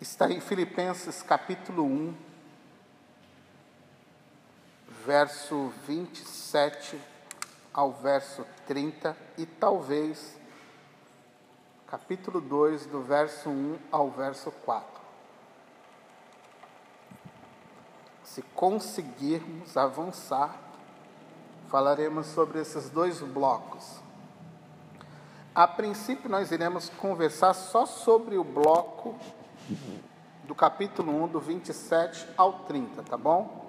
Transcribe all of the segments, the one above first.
está em Filipenses capítulo 1, verso 27 ao verso 30 e talvez capítulo 2, do verso 1 ao verso 4. Se conseguirmos avançar, falaremos sobre esses dois blocos. A princípio, nós iremos conversar só sobre o bloco do capítulo 1, do 27 ao 30, tá bom?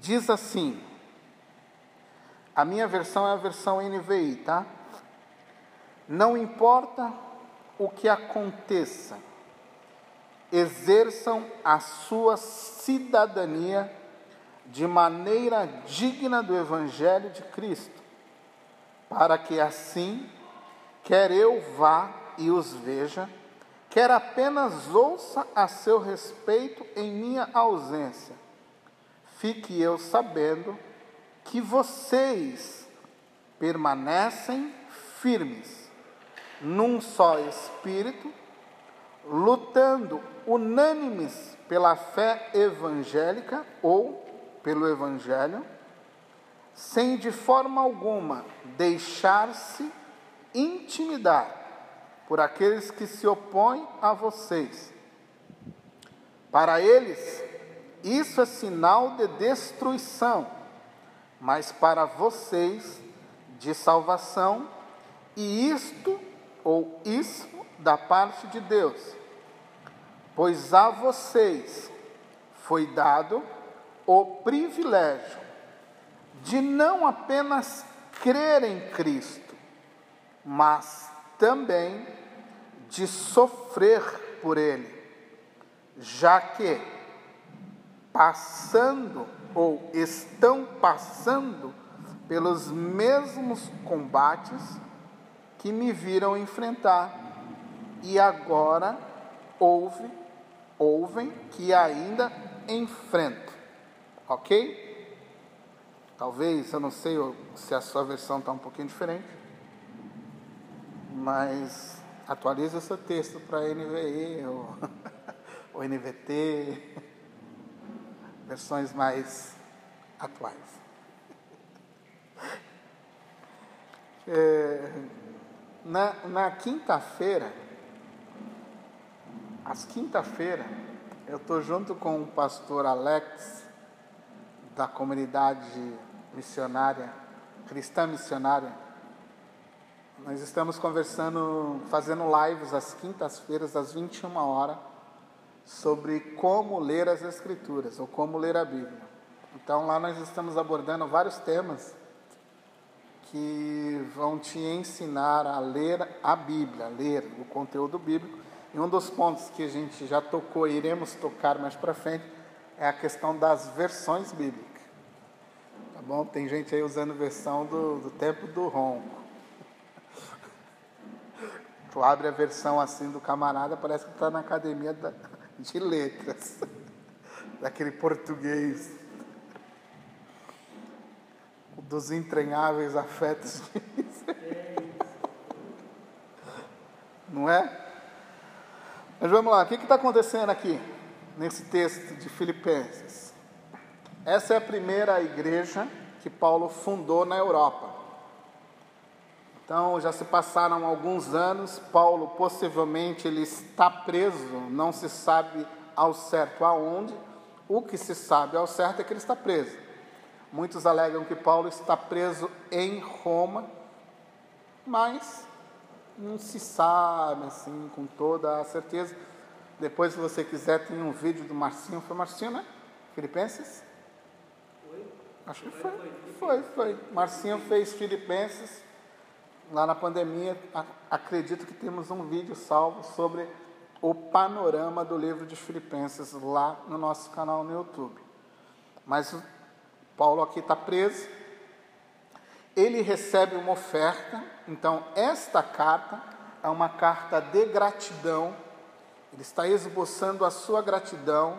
Diz assim, a minha versão é a versão NVI, tá? Não importa o que aconteça, exerçam a sua cidadania de maneira digna do Evangelho de Cristo, para que assim, quer eu vá e os veja, quer apenas ouça a seu respeito em minha ausência, fique eu sabendo que vocês permanecem firmes num só espírito, lutando unânimes pela fé evangélica ou pelo Evangelho, sem de forma alguma deixar-se intimidar por aqueles que se opõem a vocês. Para eles, isso é sinal de destruição, mas para vocês, de salvação, e isto ou isso da parte de Deus. Pois a vocês foi dado o privilégio de não apenas crer em Cristo, mas também de sofrer por Ele, já que passando ou estão passando pelos mesmos combates que me viram enfrentar e agora ouve, ouvem que ainda enfrento. Ok? Talvez, eu não sei se a sua versão está um pouquinho diferente, mas atualize o seu texto para NVI ou, ou NVT, versões mais atuais. É, na na quinta-feira, às quinta-feira, eu estou junto com o pastor Alex, da comunidade missionária, cristã missionária. Nós estamos conversando, fazendo lives às quintas-feiras, às 21 horas, sobre como ler as Escrituras, ou como ler a Bíblia. Então lá nós estamos abordando vários temas que vão te ensinar a ler a Bíblia, ler o conteúdo bíblico. E um dos pontos que a gente já tocou iremos tocar mais para frente é a questão das versões bíblicas. Tá bom? Tem gente aí usando versão do, do tempo do ronco. Tu abre a versão assim do camarada, parece que está na academia da, de letras, daquele português, dos entranháveis afetos Não é? Mas vamos lá, o que está acontecendo aqui, nesse texto de Filipenses? Essa é a primeira igreja que Paulo fundou na Europa. Então, já se passaram alguns anos, Paulo possivelmente ele está preso, não se sabe ao certo aonde. O que se sabe ao certo é que ele está preso. Muitos alegam que Paulo está preso em Roma, mas não se sabe assim com toda a certeza. Depois, se você quiser, tem um vídeo do Marcinho. Foi Marcinho, né? Filipenses? Foi? Acho que foi. Foi, foi. Marcinho fez Filipenses lá na pandemia. Acredito que temos um vídeo salvo sobre o panorama do livro de Filipenses lá no nosso canal no YouTube. Mas Paulo aqui está preso. Ele recebe uma oferta então, esta carta é uma carta de gratidão. Ele está esboçando a sua gratidão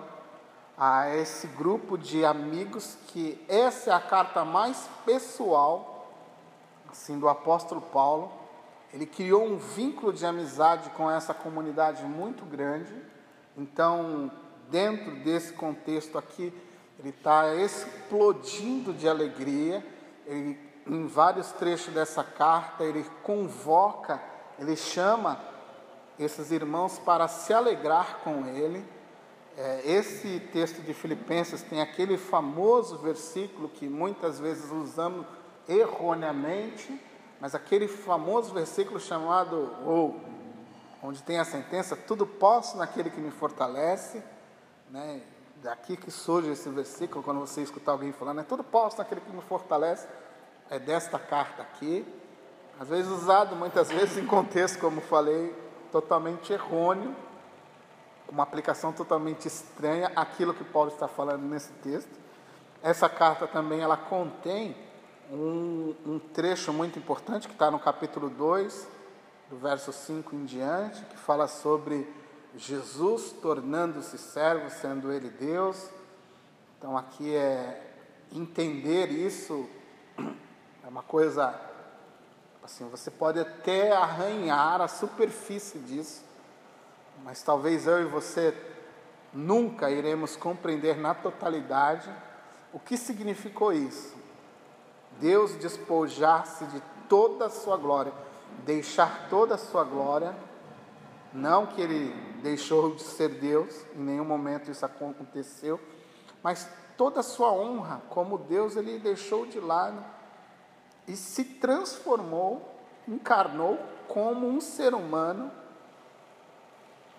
a esse grupo de amigos, que essa é a carta mais pessoal, assim, do apóstolo Paulo. ele criou um vínculo de amizade com essa comunidade muito grande. Então, dentro desse contexto aqui, ele está explodindo de alegria. Ele, em vários trechos dessa carta, ele convoca, ele chama esses irmãos para se alegrar com ele. É, esse texto de Filipenses tem aquele famoso versículo que muitas vezes usamos erroneamente, mas aquele famoso versículo chamado, ou onde tem a sentença, tudo posso naquele que me fortalece, né? daqui que surge esse versículo, quando você escutar alguém falando, é tudo posso naquele que me fortalece, é desta carta aqui, às vezes usado muitas vezes em contexto, como falei, totalmente errôneo, uma aplicação totalmente estranha àquilo que Paulo está falando nesse texto. Essa carta também ela contém um, um trecho muito importante que está no capítulo 2, do verso 5 em diante, que fala sobre Jesus tornando-se servo, sendo ele Deus. Então aqui é entender isso é uma coisa assim, você pode até arranhar a superfície disso, mas talvez eu e você nunca iremos compreender na totalidade o que significou isso. Deus despojar-se de toda a sua glória, deixar toda a sua glória, não que ele deixou de ser Deus, em nenhum momento isso aconteceu, mas toda a sua honra como Deus ele deixou de lado e se transformou, encarnou como um ser humano,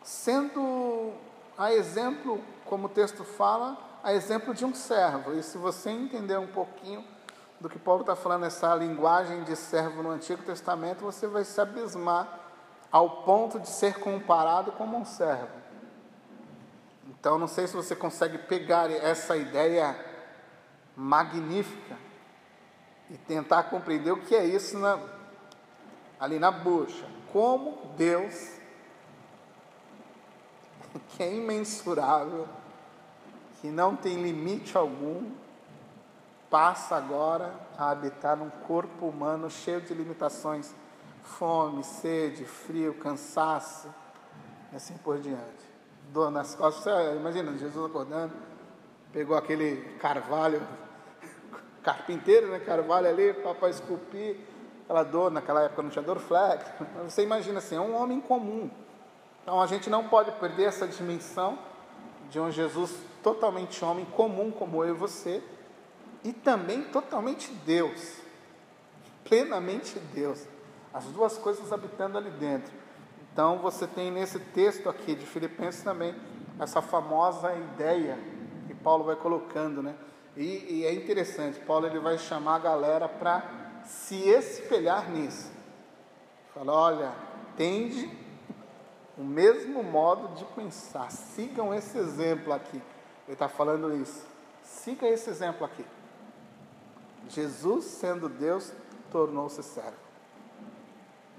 sendo a exemplo, como o texto fala, a exemplo de um servo. E se você entender um pouquinho do que Paulo está falando, essa linguagem de servo no Antigo Testamento, você vai se abismar ao ponto de ser comparado como um servo. Então, não sei se você consegue pegar essa ideia magnífica e tentar compreender o que é isso na, ali na bucha. Como Deus, que é imensurável, que não tem limite algum, passa agora a habitar num corpo humano cheio de limitações, fome, sede, frio, cansaço, e assim por diante. Dor nas costas, imagina Jesus acordando, pegou aquele carvalho, carpinteiro, né, carvalho ali, para esculpir, aquela dor, naquela época não tinha dor flex, você imagina assim, é um homem comum. Então a gente não pode perder essa dimensão de um Jesus totalmente homem comum como eu e você, e também totalmente Deus, plenamente Deus, as duas coisas habitando ali dentro. Então você tem nesse texto aqui de Filipenses também essa famosa ideia que Paulo vai colocando, né? E, e é interessante, Paulo ele vai chamar a galera para se espelhar nisso. Fala, olha, tende o mesmo modo de pensar, sigam esse exemplo aqui. Ele está falando isso. Siga esse exemplo aqui. Jesus, sendo Deus, tornou-se servo.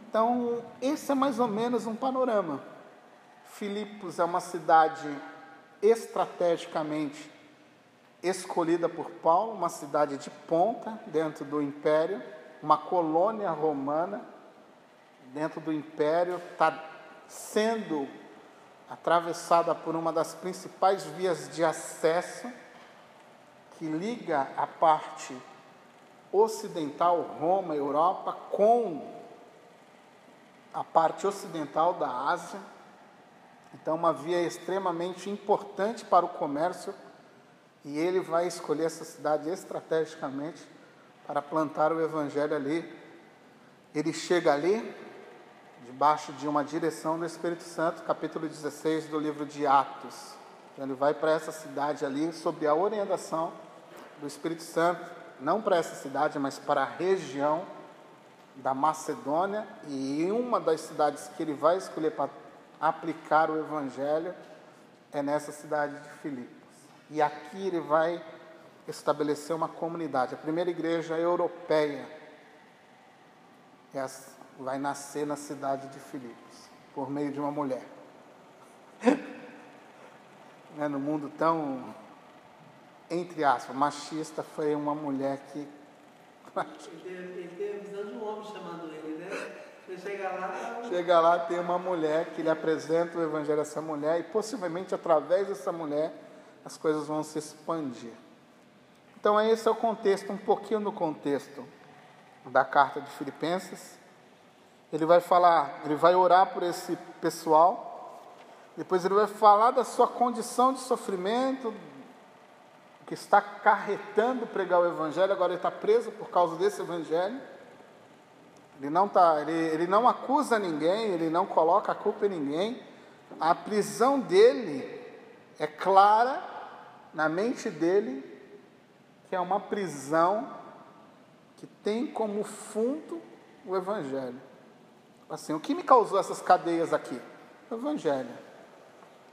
Então, esse é mais ou menos um panorama. Filipos é uma cidade estrategicamente escolhida por Paulo, uma cidade de ponta dentro do império, uma colônia romana dentro do império, está sendo atravessada por uma das principais vias de acesso que liga a parte ocidental, Roma, Europa, com a parte ocidental da Ásia. Então, uma via extremamente importante para o comércio, e ele vai escolher essa cidade estrategicamente para plantar o evangelho ali. Ele chega ali, debaixo de uma direção do Espírito Santo, capítulo 16 do livro de Atos. Então, ele vai para essa cidade ali, sob a orientação do Espírito Santo não para essa cidade, mas para a região da Macedônia, e uma das cidades que ele vai escolher para aplicar o Evangelho é nessa cidade de Filipos. E aqui ele vai estabelecer uma comunidade. A primeira igreja europeia vai nascer na cidade de Filipos, por meio de uma mulher. é no mundo tão entre aspas, machista foi uma mulher que. Ele teve, ele teve a visão de um homem chamando ele, né? chega lá, tá... chega lá, tem uma mulher que lhe apresenta o evangelho a essa mulher e possivelmente através dessa mulher as coisas vão se expandir. Então esse é o contexto, um pouquinho no contexto da carta de Filipenses. Ele vai falar, ele vai orar por esse pessoal, depois ele vai falar da sua condição de sofrimento, que está carretando pregar o Evangelho, agora ele está preso por causa desse Evangelho. Ele não, tá, ele, ele não acusa ninguém, ele não coloca a culpa em ninguém. A prisão dele é clara na mente dele, que é uma prisão que tem como fundo o Evangelho. Assim, o que me causou essas cadeias aqui? O Evangelho.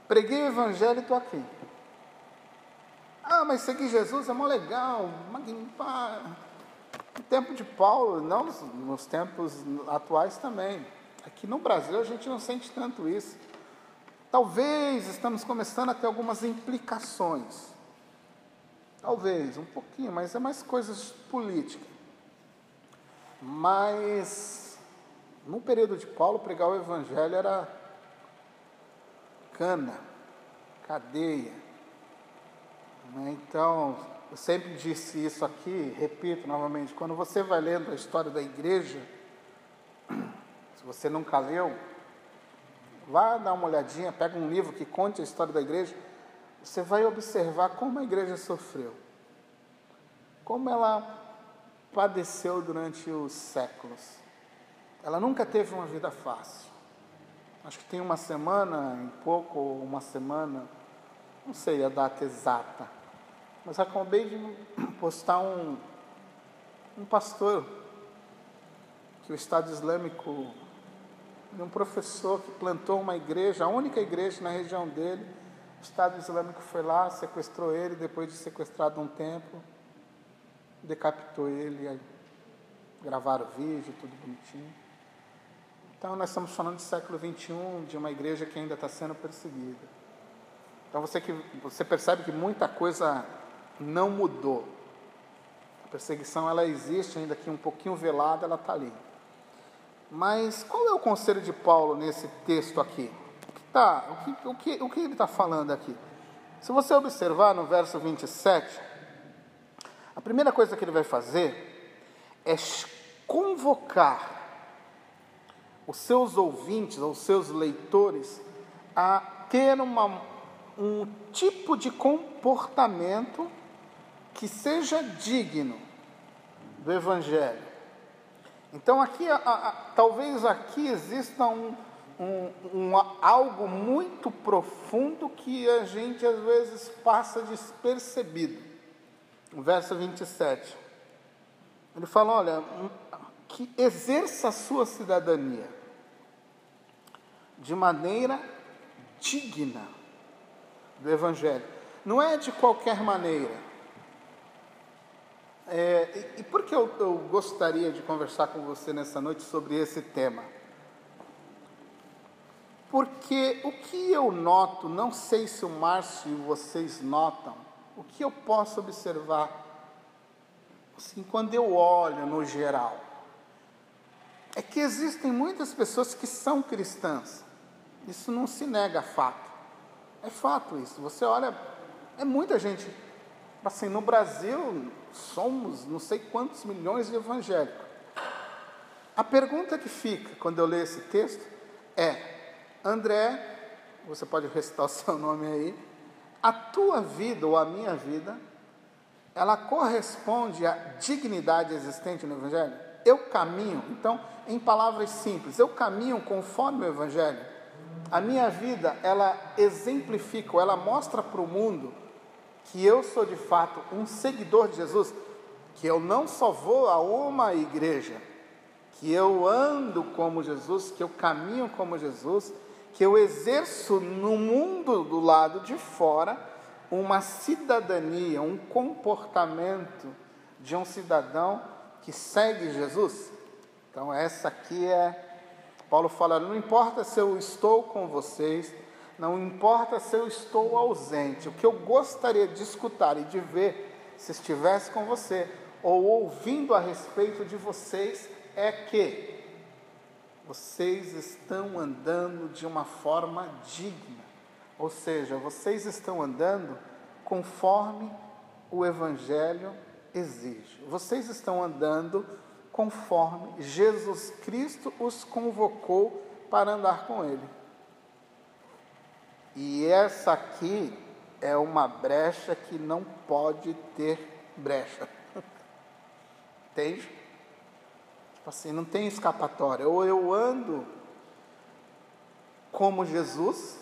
Preguei o Evangelho e estou aqui. Ah, mas seguir Jesus é mó legal. No tempo de Paulo, não nos, tempos atuais também. Aqui no Brasil a gente não sente tanto isso. Talvez estamos começando a ter algumas implicações. Talvez, um pouquinho, mas é mais coisas políticas. Mas no período de Paulo, pregar o evangelho era cana, cadeia? Então, eu sempre disse isso aqui, repito novamente, quando você vai lendo a história da igreja, se você nunca leu, vá dar uma olhadinha, pega um livro que conte a história da igreja, você vai observar como a igreja sofreu, como ela padeceu durante os séculos. Ela nunca teve uma vida fácil. Acho que tem uma semana, em pouco, ou uma semana, não sei a data exata, mas acabei de postar um, um pastor que o Estado Islâmico, um professor que plantou uma igreja, a única igreja na região dele, o Estado Islâmico foi lá, sequestrou ele, depois de sequestrado um tempo, decapitou ele, gravaram vídeo, tudo bonitinho. Então nós estamos falando do século XXI, de uma igreja que ainda está sendo perseguida. Então você, que, você percebe que muita coisa não mudou. A perseguição ela existe ainda aqui um pouquinho velada, ela está ali. Mas qual é o conselho de Paulo nesse texto aqui? Que, tá, o que, o que, o que ele está falando aqui? Se você observar no verso 27, a primeira coisa que ele vai fazer é convocar os seus ouvintes, os seus leitores, a ter uma, um tipo de comportamento que seja digno do Evangelho. Então, aqui, a, a, talvez aqui exista um, um, um, algo muito profundo que a gente às vezes passa despercebido. O verso 27. Ele fala: olha, que exerça a sua cidadania de maneira digna do Evangelho. Não é de qualquer maneira. É, e, e por que eu, eu gostaria de conversar com você nessa noite sobre esse tema? Porque o que eu noto, não sei se o Márcio e vocês notam, o que eu posso observar, assim, quando eu olho no geral, é que existem muitas pessoas que são cristãs. Isso não se nega a fato. É fato isso. Você olha, é muita gente Assim, no Brasil, somos não sei quantos milhões de evangélicos. A pergunta que fica quando eu leio esse texto é: André, você pode recitar o seu nome aí, a tua vida ou a minha vida, ela corresponde à dignidade existente no Evangelho? Eu caminho, então, em palavras simples, eu caminho conforme o Evangelho. A minha vida, ela exemplifica, ela mostra para o mundo que eu sou de fato um seguidor de Jesus, que eu não só vou a uma igreja, que eu ando como Jesus, que eu caminho como Jesus, que eu exerço no mundo do lado de fora uma cidadania, um comportamento de um cidadão que segue Jesus. Então, essa aqui é. Paulo fala: não importa se eu estou com vocês, não importa se eu estou ausente, o que eu gostaria de escutar e de ver se estivesse com você ou ouvindo a respeito de vocês é que vocês estão andando de uma forma digna, ou seja, vocês estão andando conforme o Evangelho exige, vocês estão andando conforme Jesus Cristo os convocou para andar com Ele. E essa aqui é uma brecha que não pode ter brecha. Entende? Tipo assim, não tem escapatória. Ou eu ando como Jesus,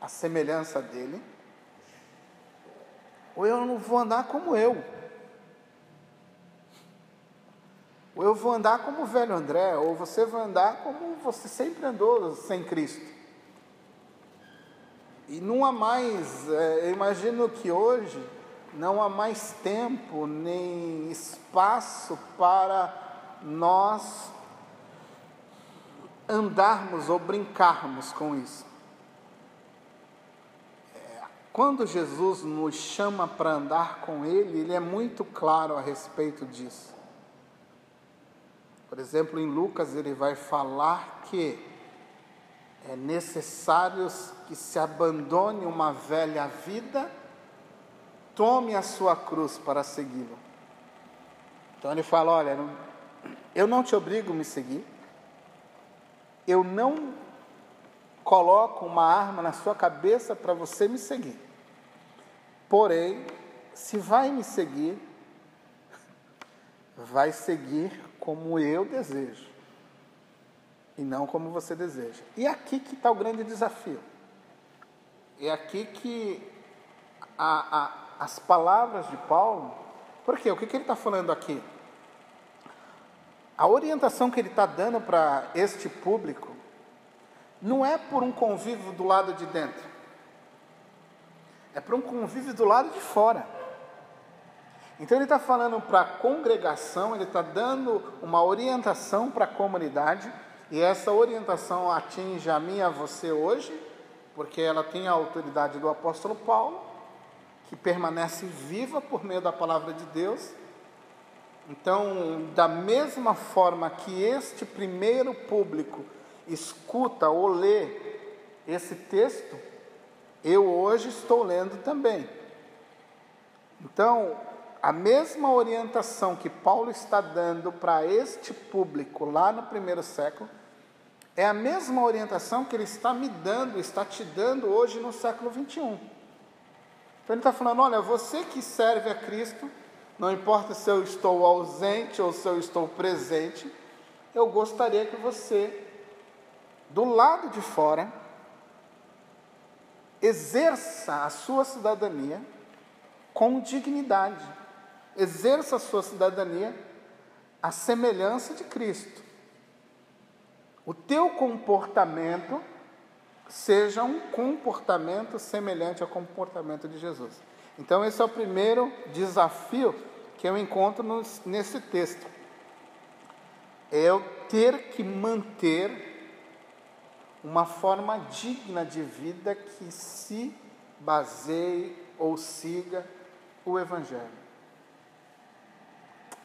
a semelhança dele, ou eu não vou andar como eu. Ou eu vou andar como o velho André, ou você vai andar como você sempre andou sem Cristo. E não há mais, é, eu imagino que hoje não há mais tempo nem espaço para nós andarmos ou brincarmos com isso. Quando Jesus nos chama para andar com Ele, Ele é muito claro a respeito disso. Por exemplo, em Lucas, ele vai falar que é necessário que se abandone uma velha vida, tome a sua cruz para segui-lo. Então ele fala: olha, eu não te obrigo a me seguir, eu não coloco uma arma na sua cabeça para você me seguir. Porém, se vai me seguir, vai seguir como eu desejo e não como você deseja. E aqui que está o grande desafio. É aqui que a, a, as palavras de Paulo, por quê? O que, que ele está falando aqui? A orientação que ele está dando para este público não é por um convívio do lado de dentro, é para um convívio do lado de fora. Então ele está falando para a congregação, ele está dando uma orientação para a comunidade, e essa orientação atinge a mim e a você hoje, porque ela tem a autoridade do apóstolo Paulo, que permanece viva por meio da palavra de Deus. Então, da mesma forma que este primeiro público escuta ou lê esse texto, eu hoje estou lendo também. Então, a mesma orientação que Paulo está dando para este público lá no primeiro século, é a mesma orientação que ele está me dando, está te dando hoje no século 21. Então ele está falando: olha, você que serve a Cristo, não importa se eu estou ausente ou se eu estou presente, eu gostaria que você, do lado de fora, exerça a sua cidadania com dignidade exerça a sua cidadania à semelhança de Cristo. O teu comportamento seja um comportamento semelhante ao comportamento de Jesus. Então, esse é o primeiro desafio que eu encontro nesse texto. É eu ter que manter uma forma digna de vida que se baseie ou siga o Evangelho.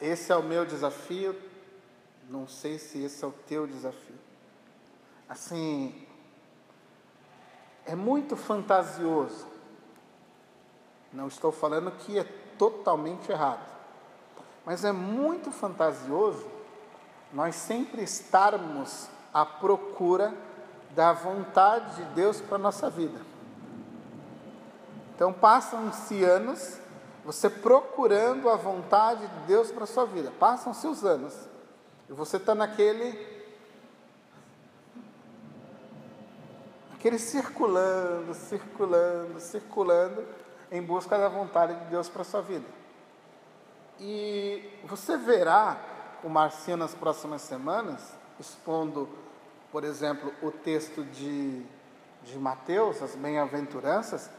Esse é o meu desafio, não sei se esse é o teu desafio. Assim, é muito fantasioso. Não estou falando que é totalmente errado, mas é muito fantasioso nós sempre estarmos à procura da vontade de Deus para a nossa vida. Então passam-se anos você procurando a vontade de Deus para a sua vida. Passam-se os anos. E você está naquele. Aquele circulando, circulando, circulando, em busca da vontade de Deus para a sua vida. E você verá o Marcinho nas próximas semanas, expondo, por exemplo, o texto de, de Mateus, as bem-aventuranças,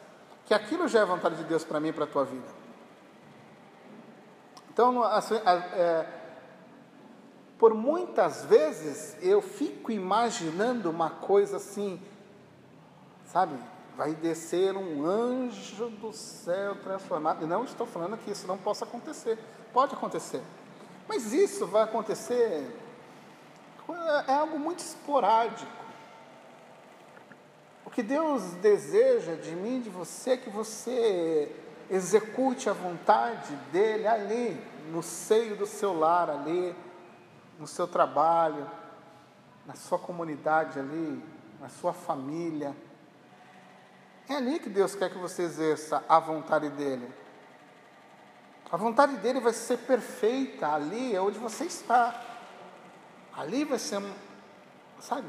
que aquilo já é vontade de Deus para mim e para a tua vida. Então, é, por muitas vezes eu fico imaginando uma coisa assim, sabe? Vai descer um anjo do céu transformado. E não estou falando que isso não possa acontecer. Pode acontecer. Mas isso vai acontecer. É algo muito esporádico. O que Deus deseja de mim, de você, é que você execute a vontade dele ali, no seio do seu lar, ali, no seu trabalho, na sua comunidade ali, na sua família. É ali que Deus quer que você exerça a vontade dele. A vontade dele vai ser perfeita ali é onde você está. Ali vai ser, sabe,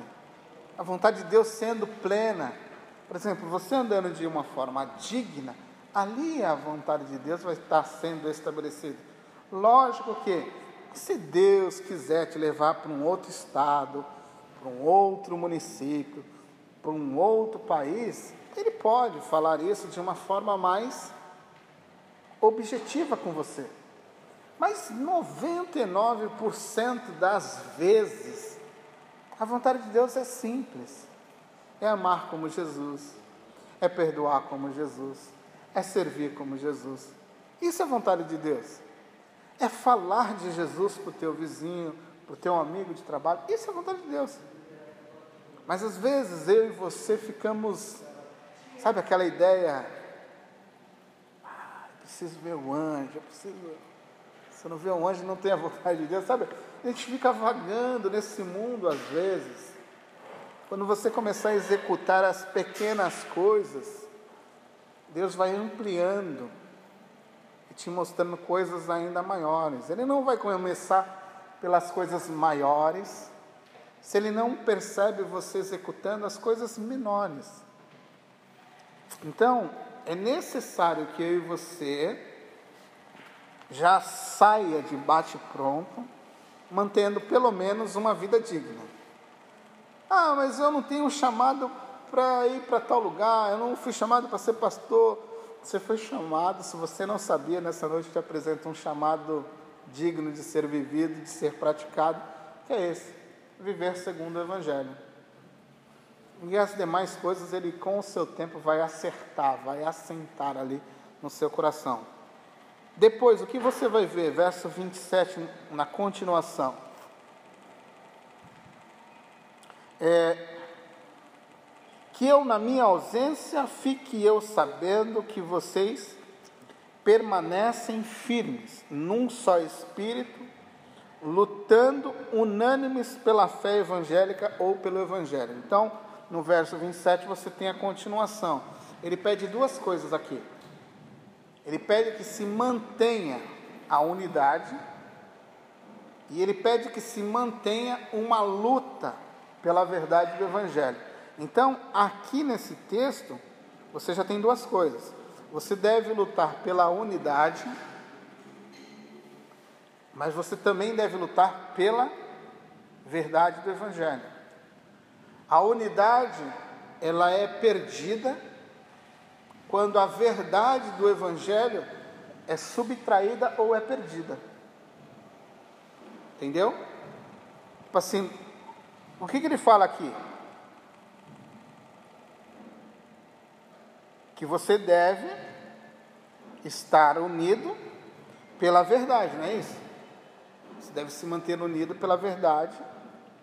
a vontade de Deus sendo plena. Por exemplo, você andando de uma forma digna, ali a vontade de Deus vai estar sendo estabelecida. Lógico que, se Deus quiser te levar para um outro estado, para um outro município, para um outro país, Ele pode falar isso de uma forma mais objetiva com você. Mas 99% das vezes, a vontade de Deus é simples: é amar como Jesus, é perdoar como Jesus, é servir como Jesus. Isso é vontade de Deus. É falar de Jesus para o teu vizinho, para o teu amigo de trabalho. Isso é vontade de Deus. Mas às vezes eu e você ficamos, sabe aquela ideia? Ah, preciso ver o anjo, eu preciso. Se não vê um anjo, não tem a vontade de Deus, sabe? A gente fica vagando nesse mundo às vezes. Quando você começar a executar as pequenas coisas, Deus vai ampliando e te mostrando coisas ainda maiores. Ele não vai começar pelas coisas maiores, se ele não percebe você executando as coisas menores. Então, é necessário que eu e você já saia de bate-pronto, mantendo pelo menos uma vida digna. Ah, mas eu não tenho chamado para ir para tal lugar, eu não fui chamado para ser pastor. Você foi chamado, se você não sabia, nessa noite te apresento um chamado digno de ser vivido, de ser praticado, que é esse viver segundo o Evangelho. E as demais coisas ele com o seu tempo vai acertar, vai assentar ali no seu coração. Depois, o que você vai ver? Verso 27, na continuação. É, que eu, na minha ausência, fique eu sabendo que vocês permanecem firmes, num só espírito, lutando unânimes pela fé evangélica ou pelo evangelho. Então, no verso 27 você tem a continuação. Ele pede duas coisas aqui. Ele pede que se mantenha a unidade e ele pede que se mantenha uma luta pela verdade do evangelho. Então, aqui nesse texto, você já tem duas coisas. Você deve lutar pela unidade mas você também deve lutar pela verdade do Evangelho. A unidade, ela é perdida quando a verdade do Evangelho é subtraída ou é perdida. Entendeu? Tipo assim, o que, que ele fala aqui? Que você deve estar unido pela verdade, não é isso? Você deve se manter unido pela verdade,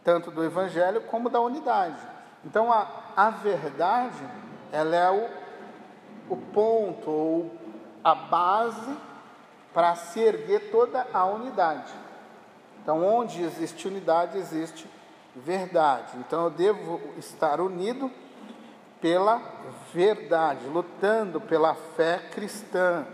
tanto do Evangelho como da unidade. Então, a, a verdade, ela é o, o ponto, ou a base para se erguer toda a unidade. Então, onde existe unidade, existe verdade. Então, eu devo estar unido pela verdade, lutando pela fé cristã.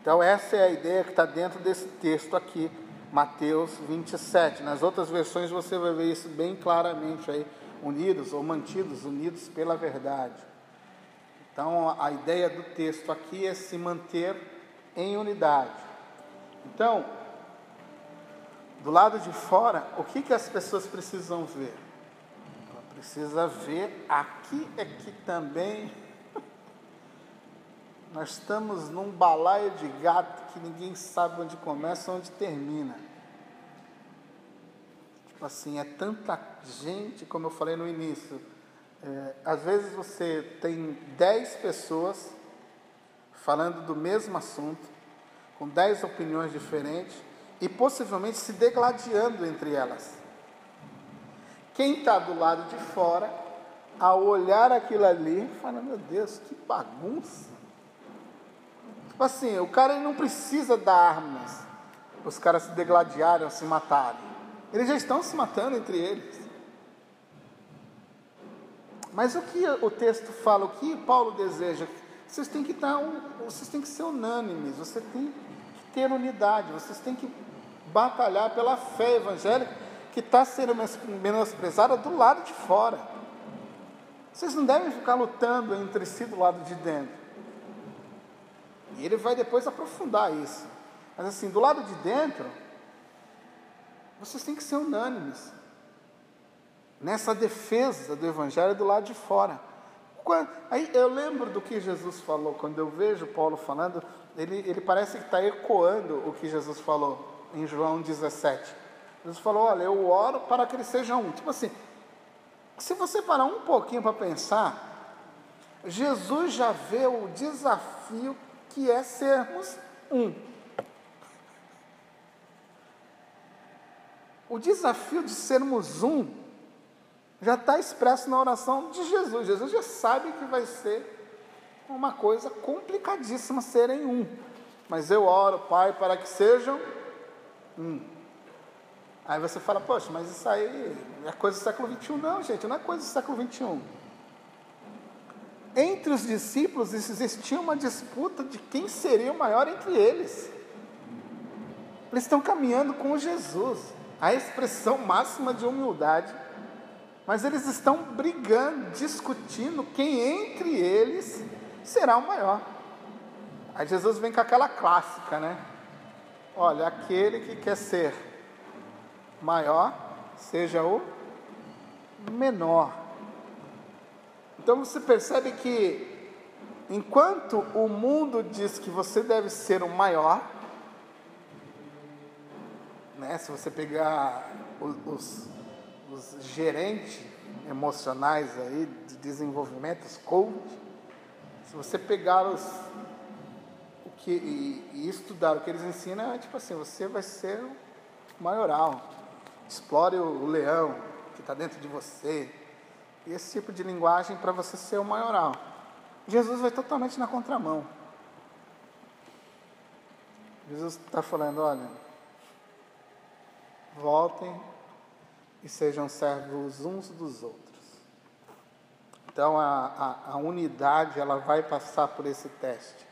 Então, essa é a ideia que está dentro desse texto aqui, Mateus 27. Nas outras versões você vai ver isso bem claramente aí, unidos ou mantidos, unidos pela verdade. Então, a ideia do texto aqui é se manter em unidade. Então, do lado de fora, o que, que as pessoas precisam ver? Precisa ver aqui é que também nós estamos num balaio de gato que ninguém sabe onde começa onde termina. Tipo assim, é tanta gente, como eu falei no início. É, às vezes você tem dez pessoas falando do mesmo assunto, com dez opiniões diferentes, e possivelmente se degladiando entre elas. Quem está do lado de fora, ao olhar aquilo ali, fala: Meu Deus, que bagunça. Tipo assim, o cara não precisa dar armas, os caras se degladiarem, se matarem. Eles já estão se matando entre eles. Mas o que o texto fala, o que Paulo deseja? Vocês têm que estar, vocês têm que ser unânimes, você tem que ter unidade, vocês têm que batalhar pela fé evangélica que está sendo menosprezada do lado de fora. Vocês não devem ficar lutando entre si do lado de dentro. E ele vai depois aprofundar isso. Mas assim, do lado de dentro, vocês têm que ser unânimes nessa defesa do Evangelho do lado de fora. Quando, aí eu lembro do que Jesus falou, quando eu vejo Paulo falando, ele, ele parece que está ecoando o que Jesus falou em João 17. Jesus falou: Olha, eu oro para que eles sejam um. Tipo assim, se você parar um pouquinho para pensar, Jesus já vê o desafio que é sermos um. O desafio de sermos um já está expresso na oração de Jesus. Jesus já sabe que vai ser uma coisa complicadíssima serem um. Mas eu oro, Pai, para que sejam um. Aí você fala, poxa, mas isso aí é coisa do século XXI. Não, gente, não é coisa do século XXI. Entre os discípulos existia uma disputa de quem seria o maior entre eles. Eles estão caminhando com Jesus, a expressão máxima de humildade mas eles estão brigando, discutindo quem entre eles será o maior. Aí Jesus vem com aquela clássica, né? Olha, aquele que quer ser maior, seja o menor. Então você percebe que, enquanto o mundo diz que você deve ser o maior, né? Se você pegar os, os gerentes emocionais aí de desenvolvimento, os coach, se você pegar os o que e, e, estudar o que eles ensinam, é tipo assim, você vai ser o maioral. Explore o, leão que está dentro de você. E esse tipo de linguagem para você ser o maioral. Jesus vai totalmente na contramão. Jesus está falando, olha, voltem e sejam servos uns dos outros. Então a, a, a, unidade ela vai passar por esse teste.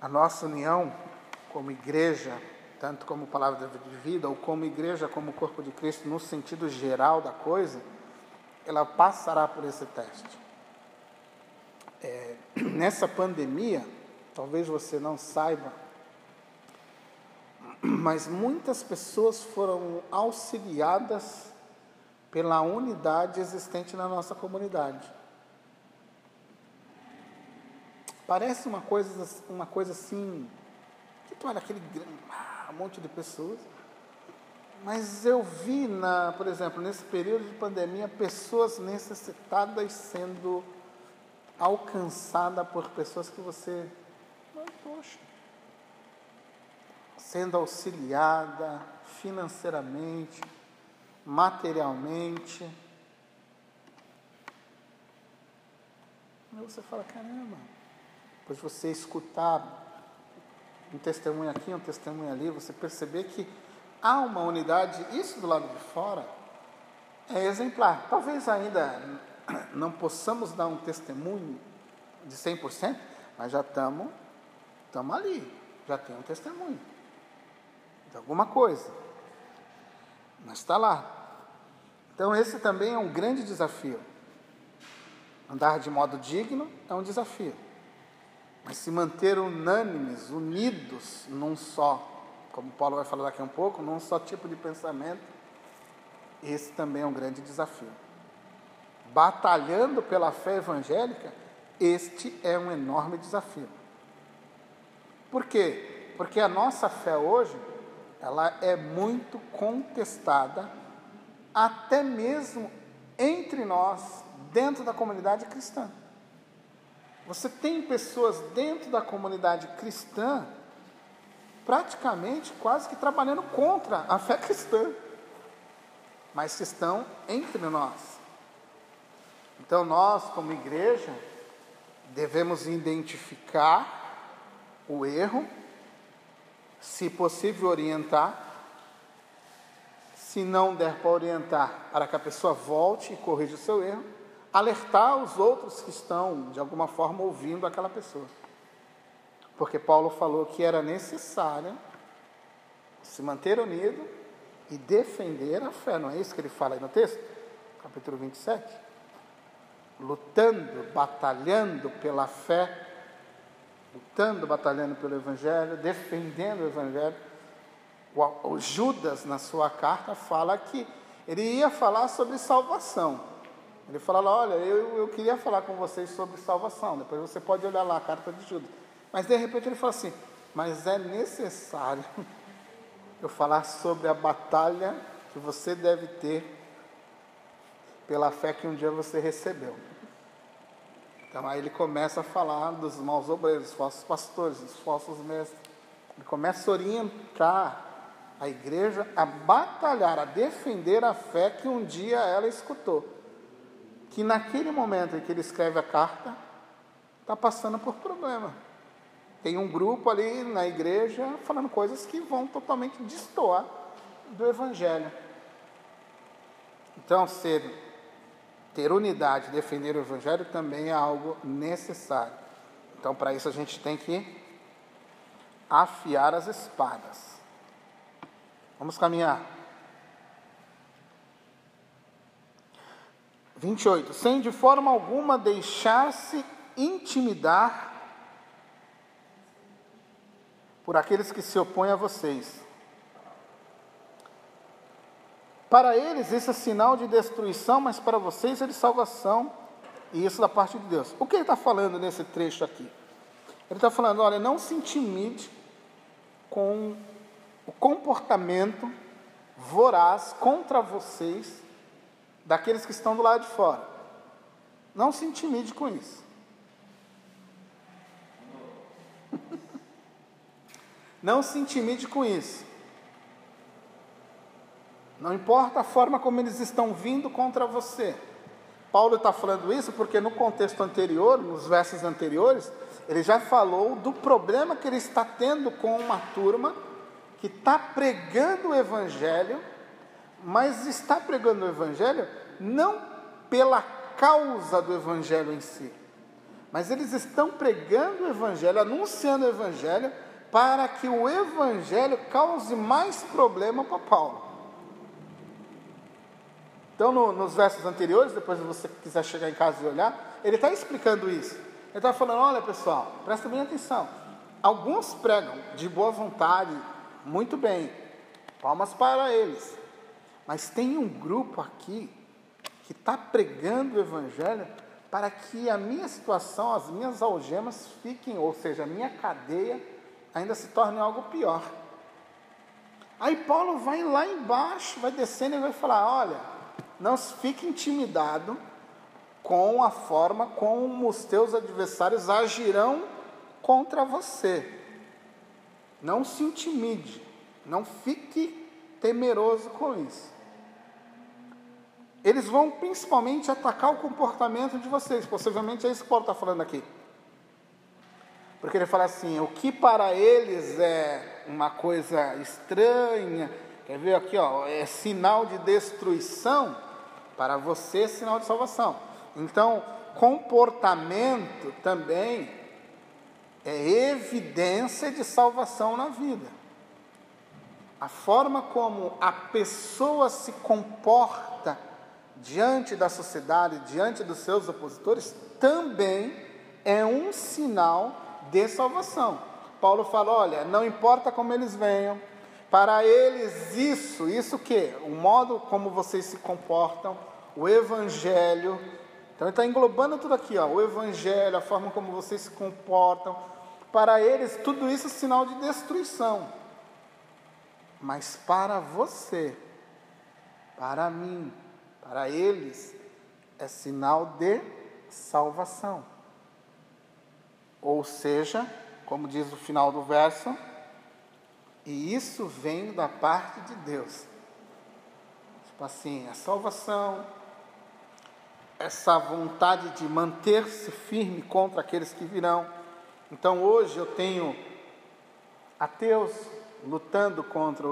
A nossa união como igreja, tanto como palavra de vida, ou como igreja, como corpo de Cristo, no sentido geral da coisa, ela passará por esse teste. É, nessa pandemia, talvez você não saiba, mas muitas pessoas foram auxiliadas pela unidade existente na nossa comunidade. Parece uma coisa, uma coisa assim, que olha aquele ah, monte de pessoas, mas eu vi, na, por exemplo, nesse período de pandemia, pessoas necessitadas sendo alcançadas por pessoas que você, poxa, sendo auxiliada financeiramente, materialmente. Aí você fala, caramba, pois você escutar um testemunho aqui, um testemunho ali, você perceber que há uma unidade, isso do lado de fora é exemplar. Talvez ainda não possamos dar um testemunho de 100%, mas já estamos ali, já tem um testemunho de alguma coisa. Mas está lá. Então, esse também é um grande desafio. Andar de modo digno é um desafio. Mas se manter unânimes, unidos num só, como Paulo vai falar daqui a um pouco, num só tipo de pensamento, esse também é um grande desafio. Batalhando pela fé evangélica, este é um enorme desafio. Por quê? Porque a nossa fé hoje ela é muito contestada, até mesmo entre nós, dentro da comunidade cristã. Você tem pessoas dentro da comunidade cristã, praticamente quase que trabalhando contra a fé cristã. mas que estão entre nós. Então, nós, como igreja, devemos identificar o erro, se possível, orientar. Se não der para orientar, para que a pessoa volte e corrija o seu erro, alertar os outros que estão, de alguma forma, ouvindo aquela pessoa. Porque Paulo falou que era necessário se manter unido e defender a fé, não é isso que ele fala aí no texto? Capítulo 27. Lutando, batalhando pela fé, lutando, batalhando pelo Evangelho, defendendo o Evangelho. O, Judas, na sua carta, fala que ele ia falar sobre salvação. Ele fala olha, eu, eu queria falar com vocês sobre salvação. Depois você pode olhar lá a carta de Judas. Mas de repente ele fala assim: mas é necessário eu falar sobre a batalha que você deve ter pela fé que um dia você recebeu. Então aí ele começa a falar dos maus obreiros, dos falsos pastores, dos falsos mestres. Ele começa a orientar a igreja a batalhar, a defender a fé que um dia ela escutou. Que naquele momento em que ele escreve a carta, está passando por problema tem um grupo ali na igreja falando coisas que vão totalmente destoar do Evangelho. Então, ser, ter unidade, defender o Evangelho também é algo necessário. Então, para isso, a gente tem que afiar as espadas. Vamos caminhar. 28. Sem de forma alguma deixar-se intimidar por aqueles que se opõem a vocês. Para eles, isso é sinal de destruição, mas para vocês é de salvação, e isso da parte de Deus. O que ele está falando nesse trecho aqui? Ele está falando: olha, não se intimide com o comportamento voraz contra vocês daqueles que estão do lado de fora. Não se intimide com isso. Não se intimide com isso. Não importa a forma como eles estão vindo contra você. Paulo está falando isso porque no contexto anterior, nos versos anteriores, ele já falou do problema que ele está tendo com uma turma que está pregando o Evangelho, mas está pregando o Evangelho não pela causa do Evangelho em si, mas eles estão pregando o Evangelho, anunciando o Evangelho para que o evangelho cause mais problema para Paulo. Então, no, nos versos anteriores, depois se você quiser chegar em casa e olhar, ele está explicando isso. Ele está falando: olha pessoal, presta bem atenção. Alguns pregam de boa vontade, muito bem, palmas para eles. Mas tem um grupo aqui que está pregando o Evangelho para que a minha situação, as minhas algemas fiquem, ou seja, a minha cadeia ainda se torne algo pior. Aí Paulo vai lá embaixo, vai descendo e vai falar: olha, não fique intimidado com a forma como os teus adversários agirão contra você. Não se intimide, não fique temeroso com isso. Eles vão principalmente atacar o comportamento de vocês, possivelmente é isso que Paulo está falando aqui. Porque ele fala assim: o que para eles é uma coisa estranha, quer ver aqui, ó, é sinal de destruição, para você é sinal de salvação. Então, comportamento também é evidência de salvação na vida. A forma como a pessoa se comporta diante da sociedade, diante dos seus opositores, também é um sinal de salvação. Paulo fala: olha, não importa como eles venham, para eles isso, isso que? O modo como vocês se comportam, o evangelho. Então ele está englobando tudo aqui, ó, o evangelho, a forma como vocês se comportam. Para eles, tudo isso é sinal de destruição. Mas para você, para mim, para eles, é sinal de salvação. Ou seja, como diz o final do verso, e isso vem da parte de Deus. Tipo assim, a salvação, essa vontade de manter-se firme contra aqueles que virão. Então hoje eu tenho ateus lutando contra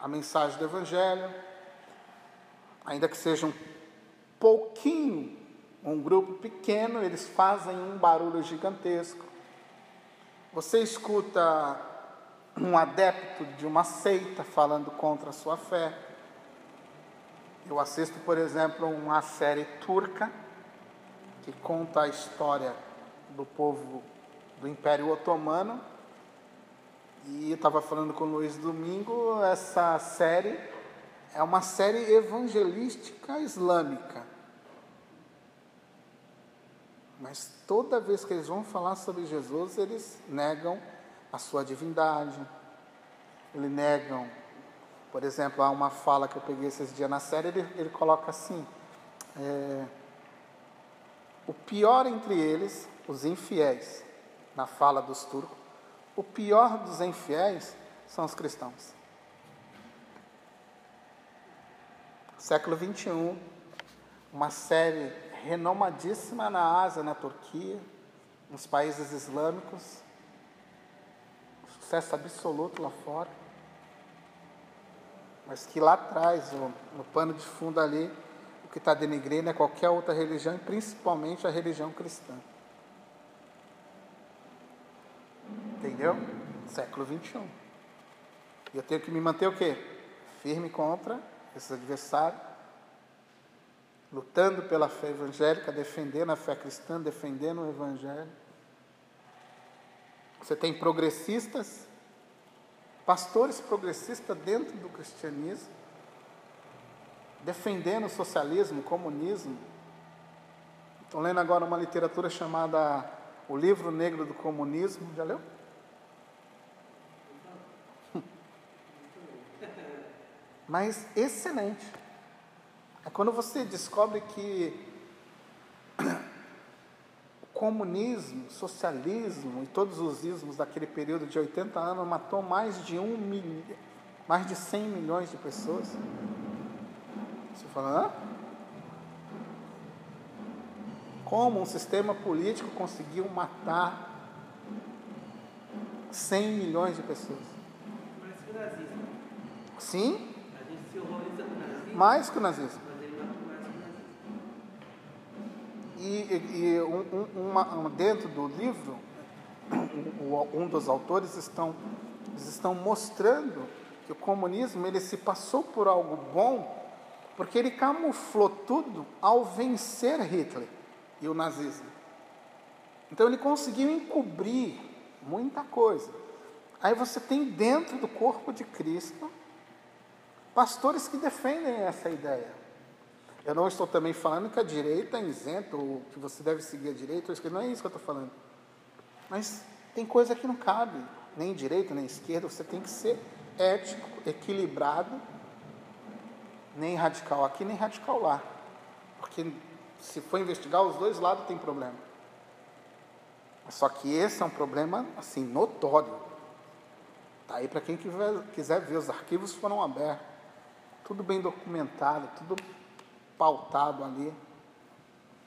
a mensagem do Evangelho, ainda que seja um pouquinho, um grupo pequeno, eles fazem um barulho gigantesco. Você escuta um adepto de uma seita falando contra a sua fé. Eu assisto, por exemplo, uma série turca que conta a história do povo do Império Otomano. E estava falando com o Luiz Domingo, essa série é uma série evangelística islâmica. Mas toda vez que eles vão falar sobre Jesus, eles negam a sua divindade, eles negam por exemplo, há uma fala que eu peguei esses dias na série, ele, ele coloca assim: é, o pior entre eles, os infiéis, na fala dos turcos, o pior dos infiéis são os cristãos. Século 21, uma série renomadíssima na Ásia, na Turquia, nos países islâmicos, sucesso absoluto lá fora mas que lá atrás, no pano de fundo ali, o que está denegrindo é qualquer outra religião, e principalmente a religião cristã. Entendeu? Século 21. E eu tenho que me manter o quê? Firme contra esses adversários, lutando pela fé evangélica, defendendo a fé cristã, defendendo o evangelho. Você tem progressistas pastores progressistas dentro do cristianismo, defendendo o socialismo, o comunismo. Estou lendo agora uma literatura chamada O Livro Negro do Comunismo. Já leu? Mas excelente. É quando você descobre que comunismo, socialismo e todos os ismos daquele período de 80 anos matou mais de um milhão, mais de 100 milhões de pessoas. Você fala, Hã? Como um sistema político conseguiu matar 100 milhões de pessoas? O. Sim? A gente se horroriza com o nazismo. Mais que o nazismo. E, e um, uma, um, dentro do livro, um, um dos autores estão, estão mostrando que o comunismo ele se passou por algo bom porque ele camuflou tudo ao vencer Hitler e o nazismo. Então ele conseguiu encobrir muita coisa. Aí você tem dentro do corpo de Cristo pastores que defendem essa ideia. Eu não estou também falando que a direita é isenta, ou que você deve seguir a direita, ou esquerda, não é isso que eu estou falando. Mas tem coisa que não cabe, nem direita, nem esquerda, você tem que ser ético, equilibrado, nem radical aqui, nem radical lá. Porque se for investigar, os dois lados tem problema. Só que esse é um problema, assim, notório. Está aí para quem quiser ver, os arquivos foram abertos. Tudo bem documentado, tudo pautado ali,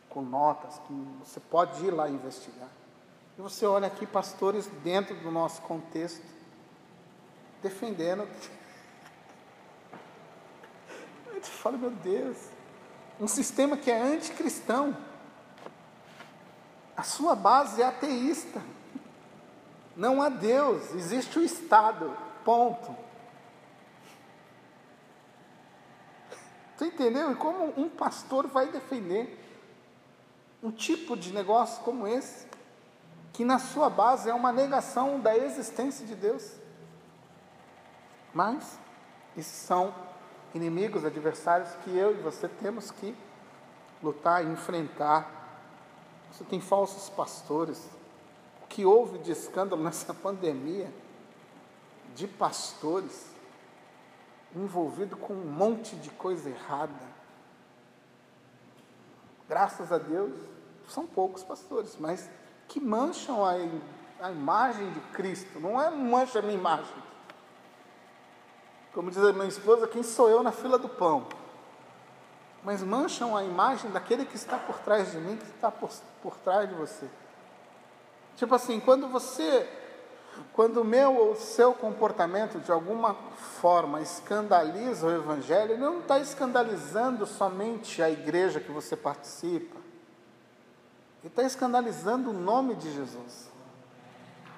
com notas, com, você pode ir lá investigar. E você olha aqui pastores dentro do nosso contexto, defendendo. A gente fala, meu Deus, um sistema que é anticristão. A sua base é ateísta. Não há Deus, existe o Estado. Ponto. Você entendeu? E como um pastor vai defender um tipo de negócio como esse, que na sua base é uma negação da existência de Deus? Mas, esses são inimigos, adversários que eu e você temos que lutar e enfrentar. Você tem falsos pastores. O que houve de escândalo nessa pandemia de pastores envolvido com um monte de coisa errada. Graças a Deus, são poucos pastores, mas que mancham a, a imagem de Cristo, não é mancha a minha imagem. Como diz a minha esposa, quem sou eu na fila do pão? Mas mancham a imagem daquele que está por trás de mim, que está por, por trás de você. Tipo assim, quando você, quando o meu ou seu comportamento de alguma forma escandaliza o Evangelho, ele não está escandalizando somente a igreja que você participa, ele está escandalizando o nome de Jesus.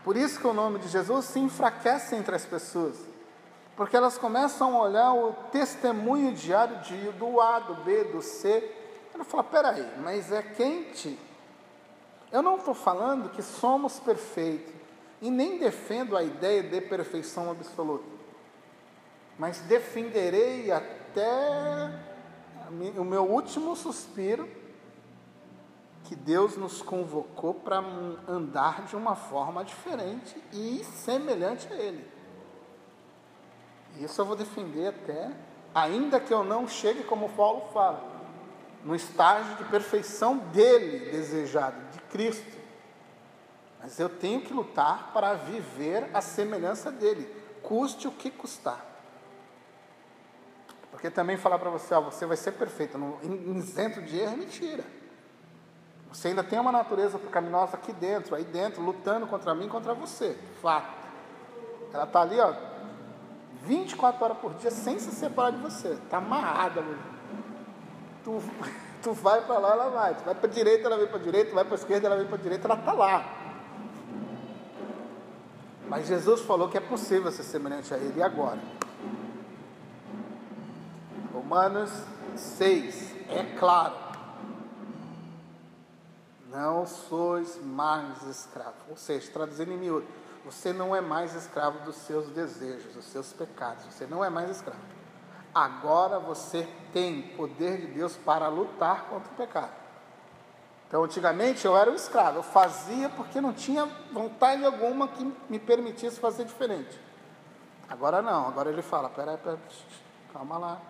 Por isso que o nome de Jesus se enfraquece entre as pessoas, porque elas começam a olhar o testemunho diário de, do A, do B, do C. Ela fala: peraí, mas é quente. Eu não estou falando que somos perfeitos e nem defendo a ideia de perfeição absoluta, mas defenderei até o meu último suspiro que Deus nos convocou para andar de uma forma diferente e semelhante a Ele. Isso eu vou defender até, ainda que eu não chegue, como Paulo fala, no estágio de perfeição dele desejado, de Cristo. Mas eu tenho que lutar para viver a semelhança dele, custe o que custar. Porque também falar para você, ó, você vai ser perfeito, no, isento de erro, é mentira. Você ainda tem uma natureza pecaminosa aqui dentro, aí dentro, lutando contra mim, contra você. Fato. Ela está ali, ó, 24 horas por dia, sem se separar de você. Está amarrada. Tu, tu vai para lá, ela vai. Tu vai para direita, ela vem para direita. Tu vai para esquerda, ela vem para direita. Ela está lá. Mas Jesus falou que é possível ser semelhante a Ele. Agora? Romanos 6. É claro não sois mais escravo. Ou seja, traduzindo em miúdo, você não é mais escravo dos seus desejos, dos seus pecados. Você não é mais escravo. Agora você tem poder de Deus para lutar contra o pecado. Então, antigamente eu era um escravo, eu fazia porque não tinha vontade alguma que me permitisse fazer diferente. Agora não, agora ele fala: peraí, peraí, calma lá.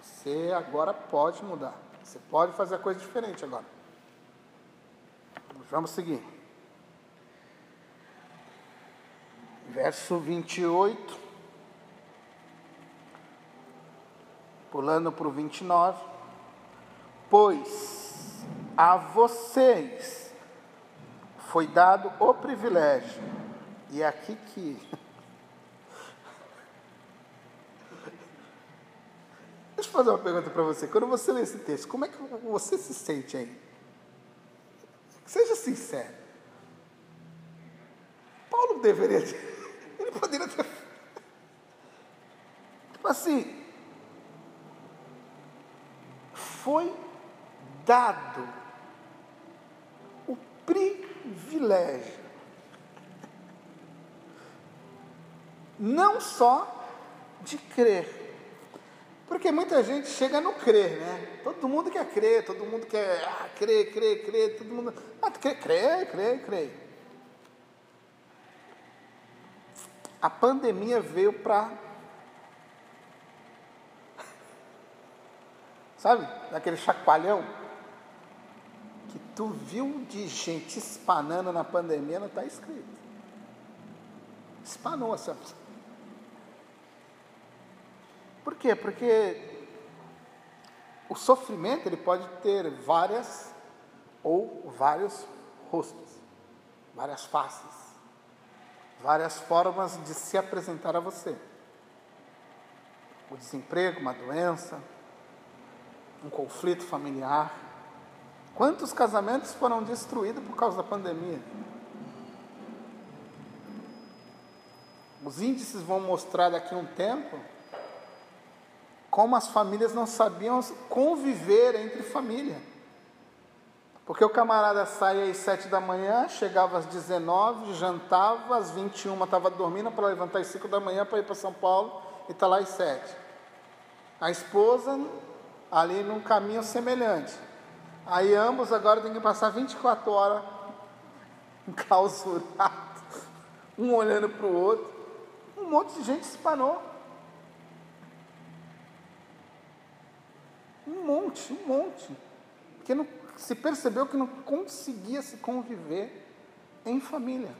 Você agora pode mudar. Você pode fazer a coisa diferente agora. Vamos seguir. Verso 28. Pulando para o 29. Pois a vocês foi dado o privilégio, e é aqui que. Deixa eu fazer uma pergunta para você. Quando você lê esse texto, como é que você se sente aí? Seja sincero. Paulo deveria ter, ele poderia ter. Tipo assim, foi dado privilégio, não só de crer, porque muita gente chega a não crer, né? Todo mundo quer crer, todo mundo quer ah, crer, crer, crer, todo mundo. Ah, crê, crê, crê, crê. A pandemia veio para. Sabe? Daquele chacoalhão tu viu de gente espanando na pandemia, não está escrito. Espanou essa. Por quê? Porque o sofrimento ele pode ter várias ou vários rostos, várias faces, várias formas de se apresentar a você. O desemprego, uma doença, um conflito familiar. Quantos casamentos foram destruídos por causa da pandemia? Os índices vão mostrar daqui a um tempo como as famílias não sabiam conviver entre família. Porque o camarada saía às sete da manhã, chegava às 19, jantava, às 21 estava dormindo para levantar às 5 da manhã para ir para São Paulo e está lá às sete. A esposa ali num caminho semelhante. Aí ambos agora têm que passar 24 horas enclausurados, um olhando para o outro. Um monte de gente se parou. Um monte, um monte. Porque não, se percebeu que não conseguia se conviver em família.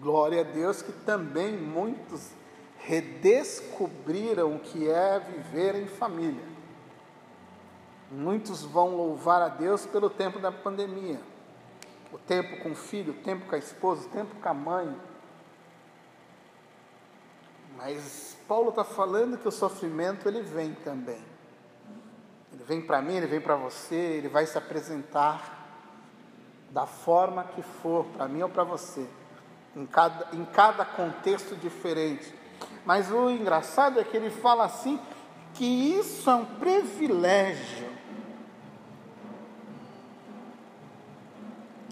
Glória a Deus que também muitos redescobriram o que é viver em família. Muitos vão louvar a Deus pelo tempo da pandemia. O tempo com o filho, o tempo com a esposa, o tempo com a mãe. Mas Paulo está falando que o sofrimento ele vem também. Ele vem para mim, ele vem para você, ele vai se apresentar da forma que for, para mim ou para você, em cada, em cada contexto diferente. Mas o engraçado é que ele fala assim que isso é um privilégio.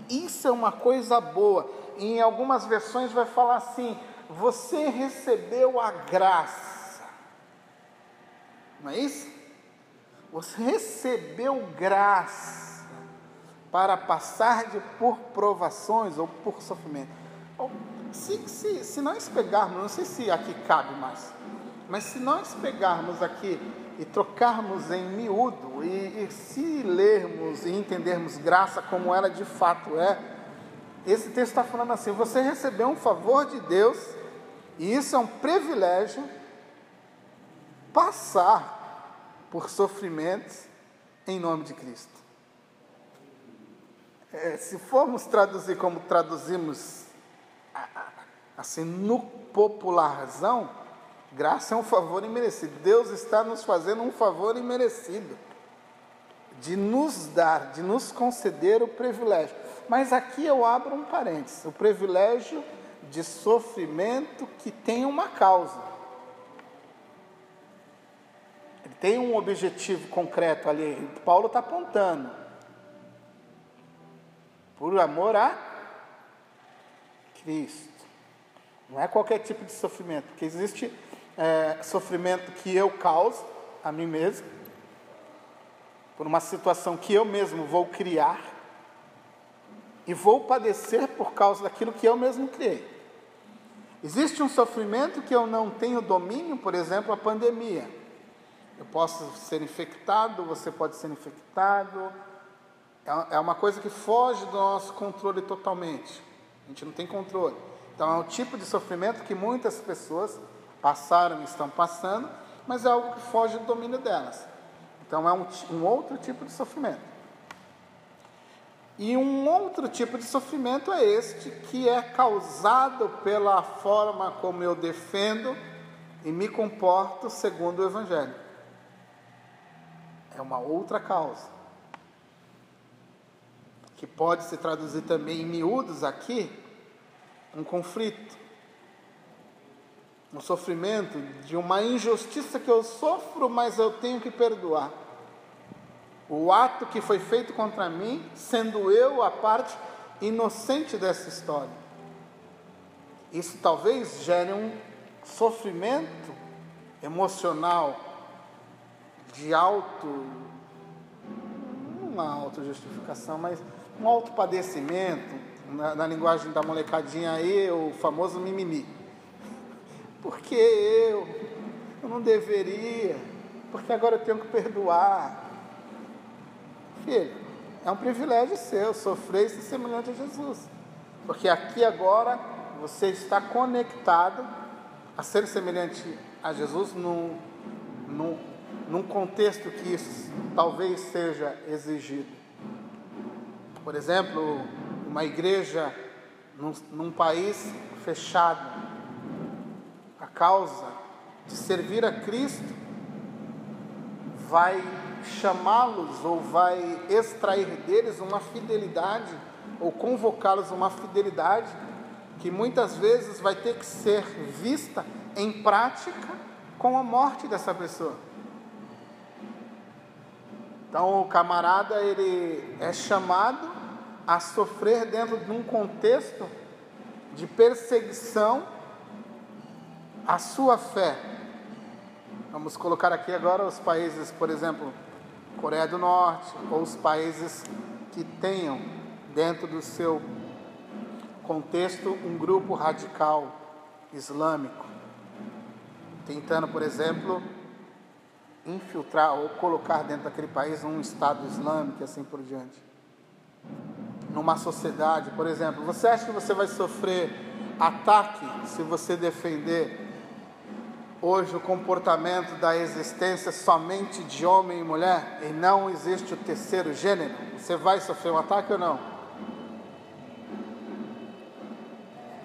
Isso é uma coisa boa. Em algumas versões vai falar assim: você recebeu a graça. Não é isso? Você recebeu graça para passar de, por provações ou por sofrimento. Se, se, se nós pegarmos, não sei se aqui cabe mais, mas se nós pegarmos aqui e trocarmos em miúdo, e, e se lermos e entendermos graça como ela de fato é, esse texto está falando assim: você recebeu um favor de Deus, e isso é um privilégio, passar por sofrimentos em nome de Cristo. É, se formos traduzir como traduzimos assim no popularzão, graça é um favor imerecido. Deus está nos fazendo um favor imerecido de nos dar, de nos conceder o privilégio. Mas aqui eu abro um parênteses: o privilégio de sofrimento que tem uma causa. Ele tem um objetivo concreto ali. Paulo está apontando por amor a Cristo. Não é qualquer tipo de sofrimento, porque existe é, sofrimento que eu causo a mim mesmo, por uma situação que eu mesmo vou criar, e vou padecer por causa daquilo que eu mesmo criei. Existe um sofrimento que eu não tenho domínio, por exemplo, a pandemia. Eu posso ser infectado, você pode ser infectado, é, é uma coisa que foge do nosso controle totalmente. A gente não tem controle. Então é um tipo de sofrimento que muitas pessoas passaram e estão passando, mas é algo que foge do domínio delas. Então é um, um outro tipo de sofrimento. E um outro tipo de sofrimento é este, que é causado pela forma como eu defendo e me comporto segundo o Evangelho. É uma outra causa que pode se traduzir também em miúdos aqui, um conflito, um sofrimento de uma injustiça que eu sofro, mas eu tenho que perdoar. O ato que foi feito contra mim, sendo eu a parte inocente dessa história. Isso talvez gere um sofrimento emocional de auto, uma autojustificação, mas um autopadecimento, na, na linguagem da molecadinha aí, o famoso mimimi. Porque eu? Eu não deveria, porque agora eu tenho que perdoar. Filho, é um privilégio seu sofrer e ser semelhante a Jesus. Porque aqui agora você está conectado a ser semelhante a Jesus num, num, num contexto que isso talvez seja exigido. Por exemplo, uma igreja num, num país fechado, causa de servir a Cristo vai chamá-los ou vai extrair deles uma fidelidade ou convocá-los uma fidelidade que muitas vezes vai ter que ser vista em prática com a morte dessa pessoa. Então o camarada ele é chamado a sofrer dentro de um contexto de perseguição à sua fé. Vamos colocar aqui agora os países, por exemplo, Coreia do Norte, ou os países que tenham dentro do seu contexto um grupo radical islâmico, tentando, por exemplo, infiltrar ou colocar dentro daquele país um Estado islâmico e assim por diante. numa sociedade, por exemplo, você acha que você vai sofrer ataque se você defender hoje o comportamento da existência somente de homem e mulher e não existe o terceiro gênero? Você vai sofrer um ataque ou não?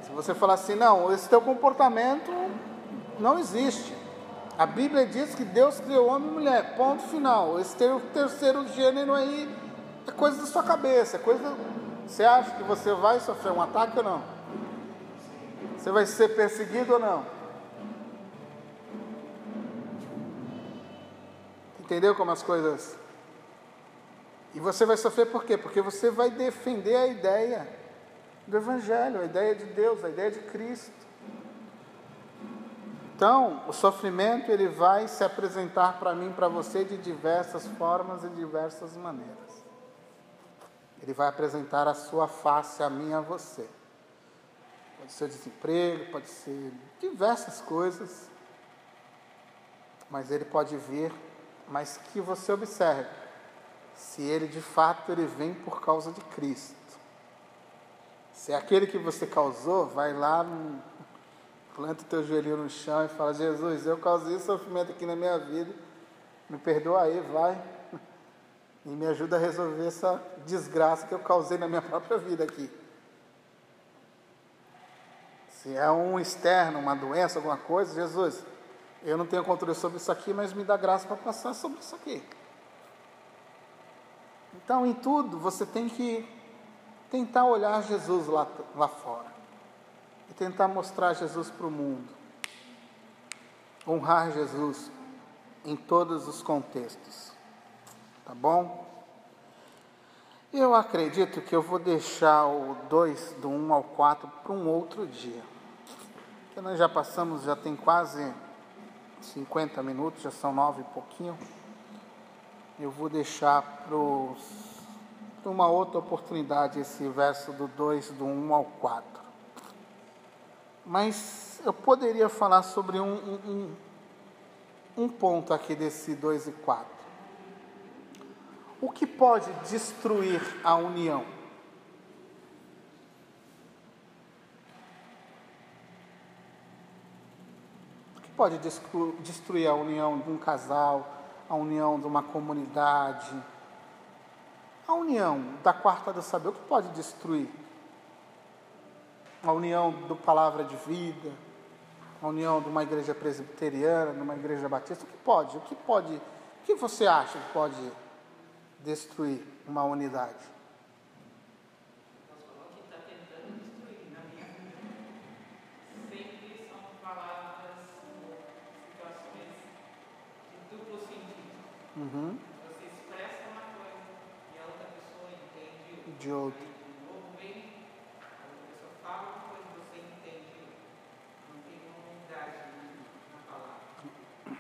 Se você falar assim, não, esse teu comportamento não existe. A Bíblia diz que Deus criou homem e mulher, ponto final. Esse ter- terceiro gênero aí é coisa da sua cabeça, é coisa. Você acha que você vai sofrer um ataque ou não? Você vai ser perseguido ou não? Entendeu como as coisas. E você vai sofrer por quê? Porque você vai defender a ideia do Evangelho, a ideia de Deus, a ideia de Cristo. Então, o sofrimento ele vai se apresentar para mim, para você de diversas formas e diversas maneiras. Ele vai apresentar a sua face a mim a você. Pode ser desemprego, pode ser diversas coisas. Mas ele pode vir, mas que você observe se ele de fato ele vem por causa de Cristo. Se é aquele que você causou, vai lá, planta o teu joelhinho no chão e fala, Jesus, eu causei sofrimento aqui na minha vida, me perdoa aí, vai. E me ajuda a resolver essa desgraça que eu causei na minha própria vida aqui. Se é um externo, uma doença, alguma coisa, Jesus, eu não tenho controle sobre isso aqui, mas me dá graça para passar sobre isso aqui. Então, em tudo, você tem que tentar olhar Jesus lá, lá fora e tentar mostrar Jesus para o mundo, honrar Jesus em todos os contextos, tá bom? Eu acredito que eu vou deixar o 2, do 1 um ao 4, para um outro dia. Porque nós já passamos, já tem quase 50 minutos, já são nove e pouquinho. Eu vou deixar para uma outra oportunidade esse verso do 2, do 1 um ao 4. Mas eu poderia falar sobre um, um, um, um ponto aqui desse 2 e 4. O que pode destruir a união? Pode destru- destruir a união de um casal, a união de uma comunidade? A união da quarta do saber, o que pode destruir? A união do palavra de vida, a união de uma igreja presbiteriana, de uma igreja batista, o que pode? O que pode? O que você acha que pode destruir uma unidade? O que está tentando destruir na minha vida sempre são palavras, situações de duplo sentido. Uhum. Você expressa uma coisa e a outra pessoa entende De outro. Novo, vem, a outra pessoa fala uma coisa e você entende Não tem uma unidade na, na palavra.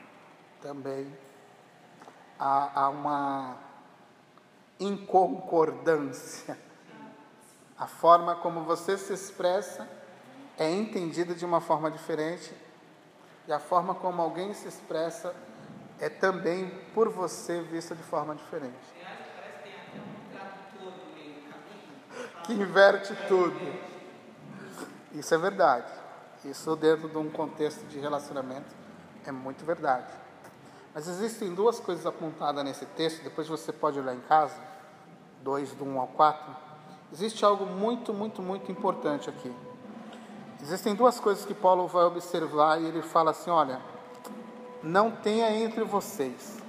Também há, há uma inconcordância. A forma como você se expressa é entendida de uma forma diferente e a forma como alguém se expressa é também por você vista de forma diferente. Que inverte tudo. Isso é verdade. Isso dentro de um contexto de relacionamento é muito verdade. Mas existem duas coisas apontadas nesse texto, depois você pode olhar em casa, 2 do 1 ao 4. Existe algo muito, muito, muito importante aqui. Existem duas coisas que Paulo vai observar e ele fala assim: olha, não tenha entre vocês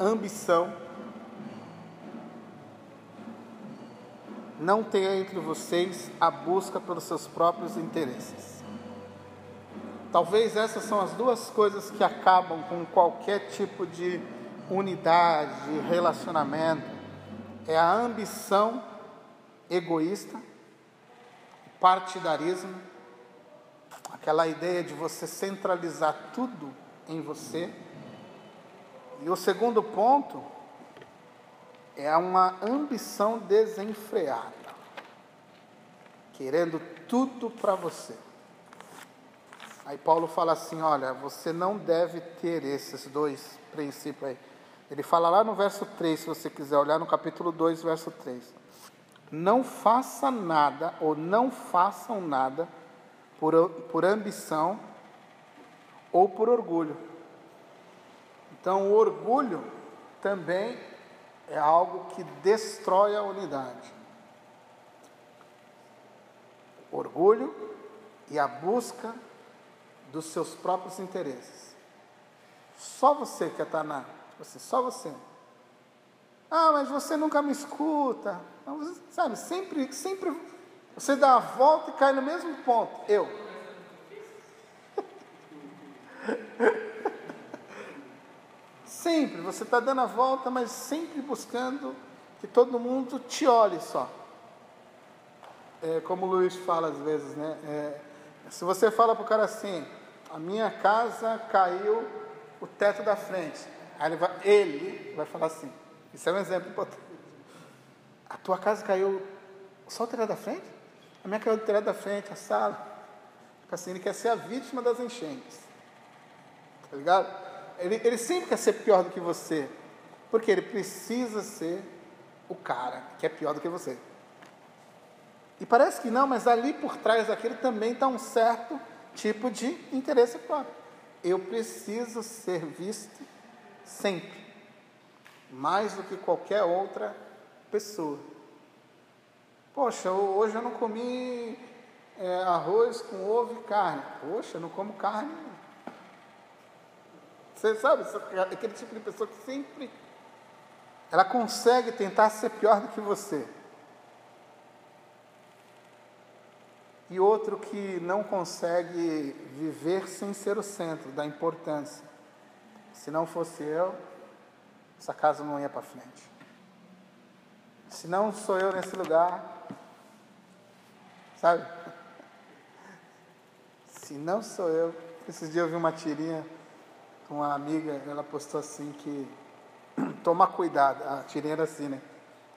ambição, não tenha entre vocês a busca pelos seus próprios interesses. Talvez essas são as duas coisas que acabam com qualquer tipo de unidade, de relacionamento. É a ambição egoísta, partidarismo, aquela ideia de você centralizar tudo em você. E o segundo ponto é uma ambição desenfreada, querendo tudo para você. Aí Paulo fala assim: olha, você não deve ter esses dois princípios aí. Ele fala lá no verso 3, se você quiser olhar no capítulo 2, verso 3. Não faça nada, ou não façam nada, por, por ambição ou por orgulho. Então, o orgulho também é algo que destrói a unidade. Orgulho e a busca dos seus próprios interesses. Só você quer estar na. Você, só você. Ah, mas você nunca me escuta. Sabe, sempre, sempre você dá a volta e cai no mesmo ponto. Eu. sempre, você está dando a volta, mas sempre buscando que todo mundo te olhe só. É, como o Luiz fala às vezes, né? É, se você fala para o cara assim, a minha casa caiu o teto da frente. Aí ele vai, ele vai falar assim, isso é um exemplo importante. A tua casa caiu só o telhado da frente? A minha caiu do telhado da frente, a sala. Assim, ele quer ser a vítima das enchentes. Tá ligado? Ele, ele sempre quer ser pior do que você. Porque ele precisa ser o cara que é pior do que você. E parece que não, mas ali por trás daquilo também está um certo tipo de interesse próprio. Eu preciso ser visto sempre, mais do que qualquer outra pessoa. Poxa, hoje eu não comi é, arroz com ovo e carne. Poxa, eu não como carne. Você sabe, aquele tipo de pessoa que sempre ela consegue tentar ser pior do que você. E outro que não consegue viver sem ser o centro da importância. Se não fosse eu, essa casa não ia para frente. Se não sou eu nesse lugar, sabe? Se não sou eu, esses dias eu vi uma tirinha, uma amiga, ela postou assim que toma cuidado, a tirinha era assim, né?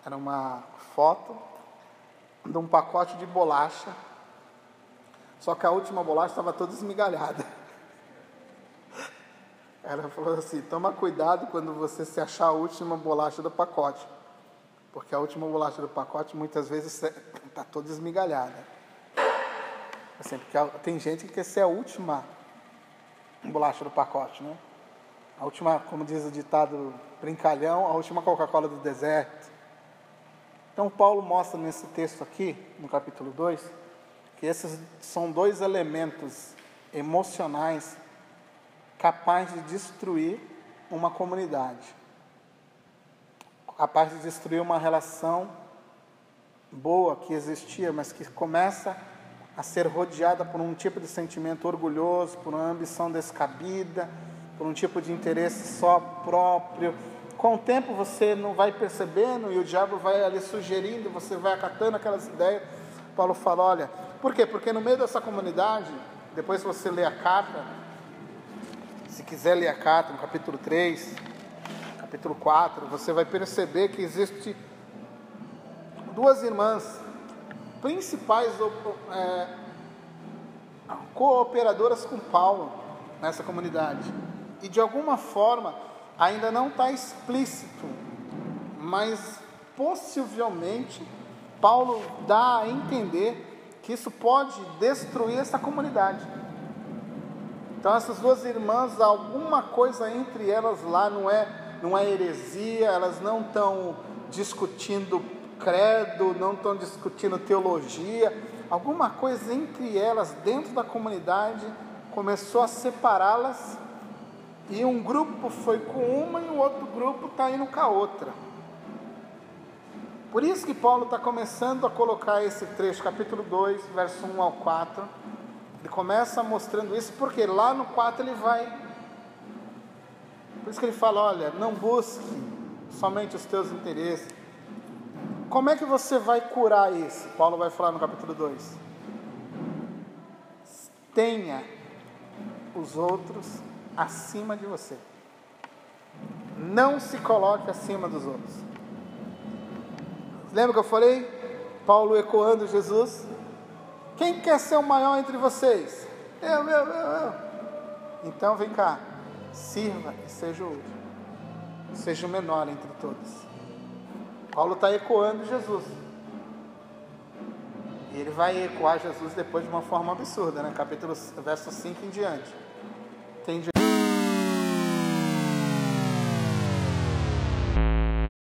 Era uma foto de um pacote de bolacha, só que a última bolacha estava toda esmigalhada. Ela falou assim: toma cuidado quando você se achar a última bolacha do pacote. Porque a última bolacha do pacote muitas vezes está toda esmigalhada. Assim, porque tem gente que quer ser a última bolacha do pacote, né? A última, como diz o ditado brincalhão, a última Coca-Cola do deserto. Então Paulo mostra nesse texto aqui, no capítulo 2, que esses são dois elementos emocionais capazes de destruir uma comunidade capaz de destruir uma relação boa que existia, mas que começa a ser rodeada por um tipo de sentimento orgulhoso, por uma ambição descabida, por um tipo de interesse só próprio. Com o tempo você não vai percebendo e o diabo vai ali sugerindo, você vai acatando aquelas ideias. Paulo fala: olha, por quê? Porque no meio dessa comunidade, depois você lê a carta, se quiser ler a carta, no capítulo 3, capítulo 4, você vai perceber que existe duas irmãs principais é, cooperadoras com Paulo nessa comunidade. E de alguma forma ainda não está explícito, mas possivelmente Paulo dá a entender que isso pode destruir essa comunidade. Então essas duas irmãs, alguma coisa entre elas lá não é não é heresia, elas não estão discutindo credo, não estão discutindo teologia. Alguma coisa entre elas, dentro da comunidade, começou a separá-las e um grupo foi com uma e o outro grupo está indo com a outra. Por isso que Paulo está começando a colocar esse trecho, capítulo 2, verso 1 ao 4. Ele começa mostrando isso, porque lá no 4 ele vai por isso que ele fala: olha, não busque somente os teus interesses. Como é que você vai curar isso? Paulo vai falar no capítulo 2. Tenha os outros acima de você. Não se coloque acima dos outros. Lembra que eu falei? Paulo ecoando Jesus. Quem quer ser o maior entre vocês? Eu, eu, eu, eu. Então vem cá sirva e seja útil. seja o menor entre todos. Paulo está ecoando Jesus. E ele vai ecoar Jesus depois de uma forma absurda, né? Capítulo, verso 5 em diante.